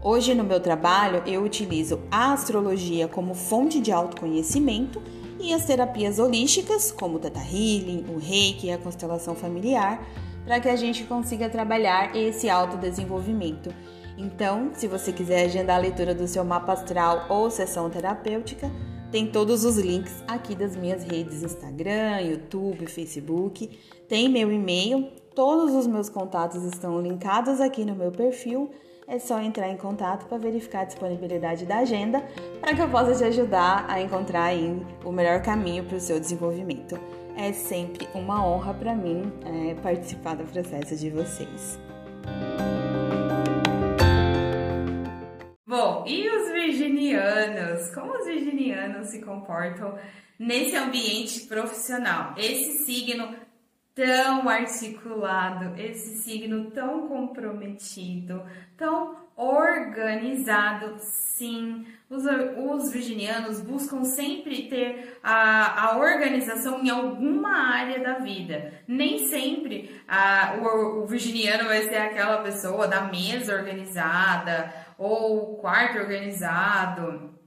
Hoje no meu trabalho eu utilizo a astrologia como fonte de autoconhecimento e as terapias holísticas, como o Teta Healing, o Reiki e a constelação familiar, para que a gente consiga trabalhar esse autodesenvolvimento. Então, se você quiser agendar a leitura do seu mapa astral ou sessão terapêutica, tem todos os links aqui das minhas redes Instagram, YouTube, Facebook. Tem meu e-mail, todos os meus contatos estão linkados aqui no meu perfil é só entrar em contato para verificar a disponibilidade da agenda para que eu possa te ajudar a encontrar o melhor caminho para o seu desenvolvimento. É sempre uma honra para mim é, participar do processo de vocês. E os virginianos? Como os virginianos se comportam nesse ambiente profissional? Esse signo tão articulado, esse signo tão comprometido, tão organizado, sim. Os, os virginianos buscam sempre ter a, a organização em alguma área da vida. Nem sempre a, o, o virginiano vai ser aquela pessoa da mesa organizada ou quarto organizado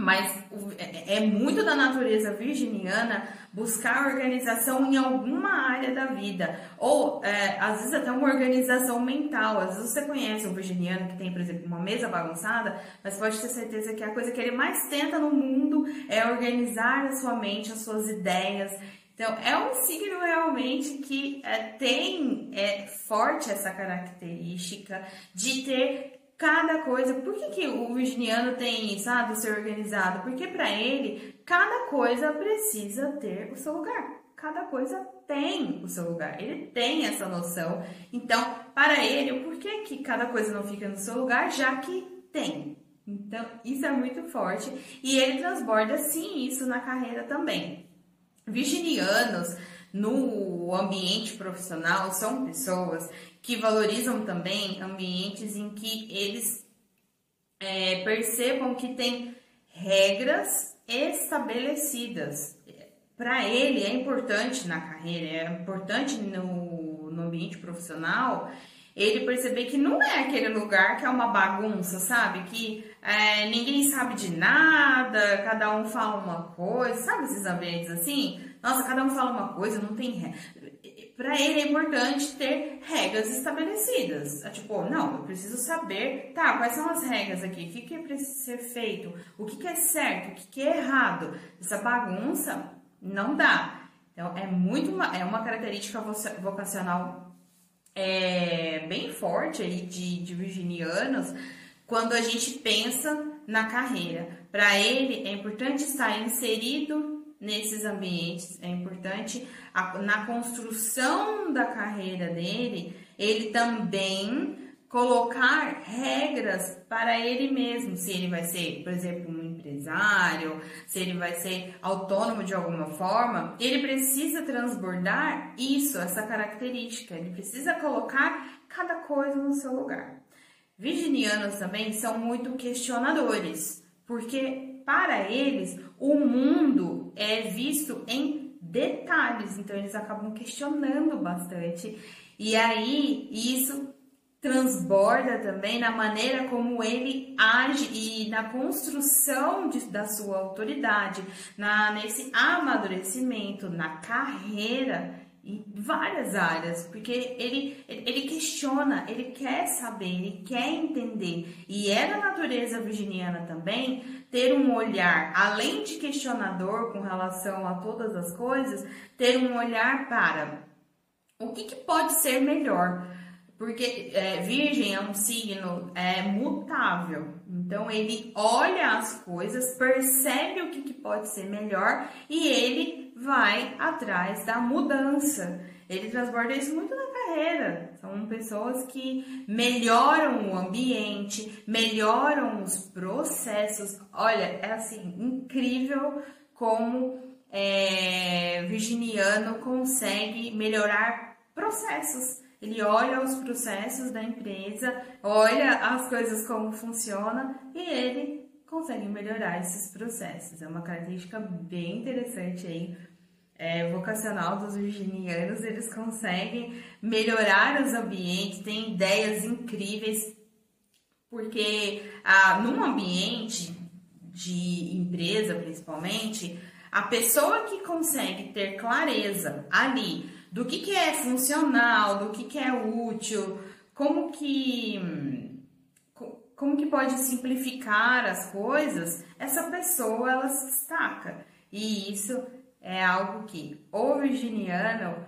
mas é, é muito da natureza virginiana buscar organização em alguma área da vida, ou é, às vezes até uma organização mental. Às vezes você conhece um virginiano que tem, por exemplo, uma mesa bagunçada, mas pode ter certeza que a coisa que ele mais tenta no mundo é organizar a sua mente, as suas ideias. Então, é um signo realmente que é, tem é, forte essa característica de ter cada coisa. Por que, que o virginiano tem isso, do ser organizado? Porque para ele, cada coisa precisa ter o seu lugar. Cada coisa tem o seu lugar. Ele tem essa noção. Então, para ele, por que, que cada coisa não fica no seu lugar? Já que tem. Então, isso é muito forte. E ele transborda, sim, isso na carreira também. Virginianos no ambiente profissional são pessoas que valorizam também ambientes em que eles é, percebam que tem regras estabelecidas. Para ele é importante na carreira, é importante no, no ambiente profissional ele perceber que não é aquele lugar que é uma bagunça, sabe? Que é, ninguém sabe de nada, cada um fala uma coisa, sabe esses ambientes assim? Nossa, cada um fala uma coisa, não tem Para ele é importante ter regras estabelecidas. É tipo, não, eu preciso saber, tá, quais são as regras aqui, o que, que precisa ser feito, o que, que é certo, o que, que é errado. Essa bagunça não dá. Então, é muito uma, é uma característica vocacional é, bem forte aí de, de virginianos quando a gente pensa na carreira. Para ele, é importante estar inserido nesses ambientes, é importante. A, na construção da carreira dele, ele também colocar regras para ele mesmo, se ele vai ser, por exemplo, um empresário, se ele vai ser autônomo de alguma forma, ele precisa transbordar isso, essa característica, ele precisa colocar cada coisa no seu lugar. Virginianos também são muito questionadores, porque para eles o mundo é visto em detalhes, então eles acabam questionando bastante. E aí isso transborda também na maneira como ele age e na construção de, da sua autoridade, na, nesse amadurecimento, na carreira em várias áreas, porque ele, ele questiona, ele quer saber, ele quer entender. E é da natureza virginiana também ter um olhar, além de questionador com relação a todas as coisas, ter um olhar para o que, que pode ser melhor. Porque é, Virgem é um signo é, mutável, então ele olha as coisas, percebe o que, que pode ser melhor e ele vai atrás da mudança. ele transborda isso muito na carreira. São pessoas que melhoram o ambiente, melhoram os processos. Olha, é assim, incrível como é, virginiano consegue melhorar processos. Ele olha os processos da empresa, olha as coisas como funciona e ele consegue melhorar esses processos. É uma característica bem interessante aí é, vocacional dos virginianos, eles conseguem melhorar os ambientes, têm ideias incríveis, porque ah, num ambiente de empresa, principalmente, a pessoa que consegue ter clareza ali do que, que é funcional, do que, que é útil, como que como que pode simplificar as coisas, essa pessoa ela se destaca. E isso é algo que o virginiano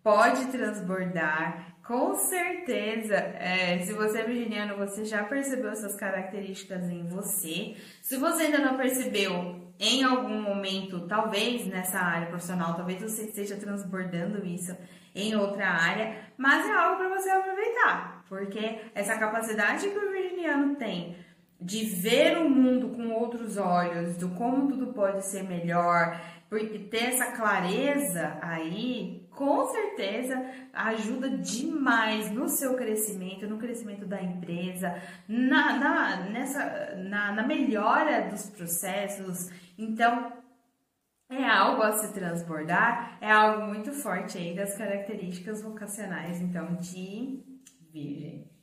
pode transbordar. Com certeza, é, se você é virginiano, você já percebeu essas características em você. Se você ainda não percebeu, em algum momento, talvez nessa área profissional, talvez você esteja transbordando isso em outra área, mas é algo para você aproveitar, porque essa capacidade que o virginiano tem de ver o mundo com outros olhos, do como tudo pode ser melhor, porque ter essa clareza aí, com certeza ajuda demais no seu crescimento, no crescimento da empresa, na, na, nessa, na, na melhora dos processos. Então, é algo a se transbordar, é algo muito forte aí das características vocacionais, então, de Virgem.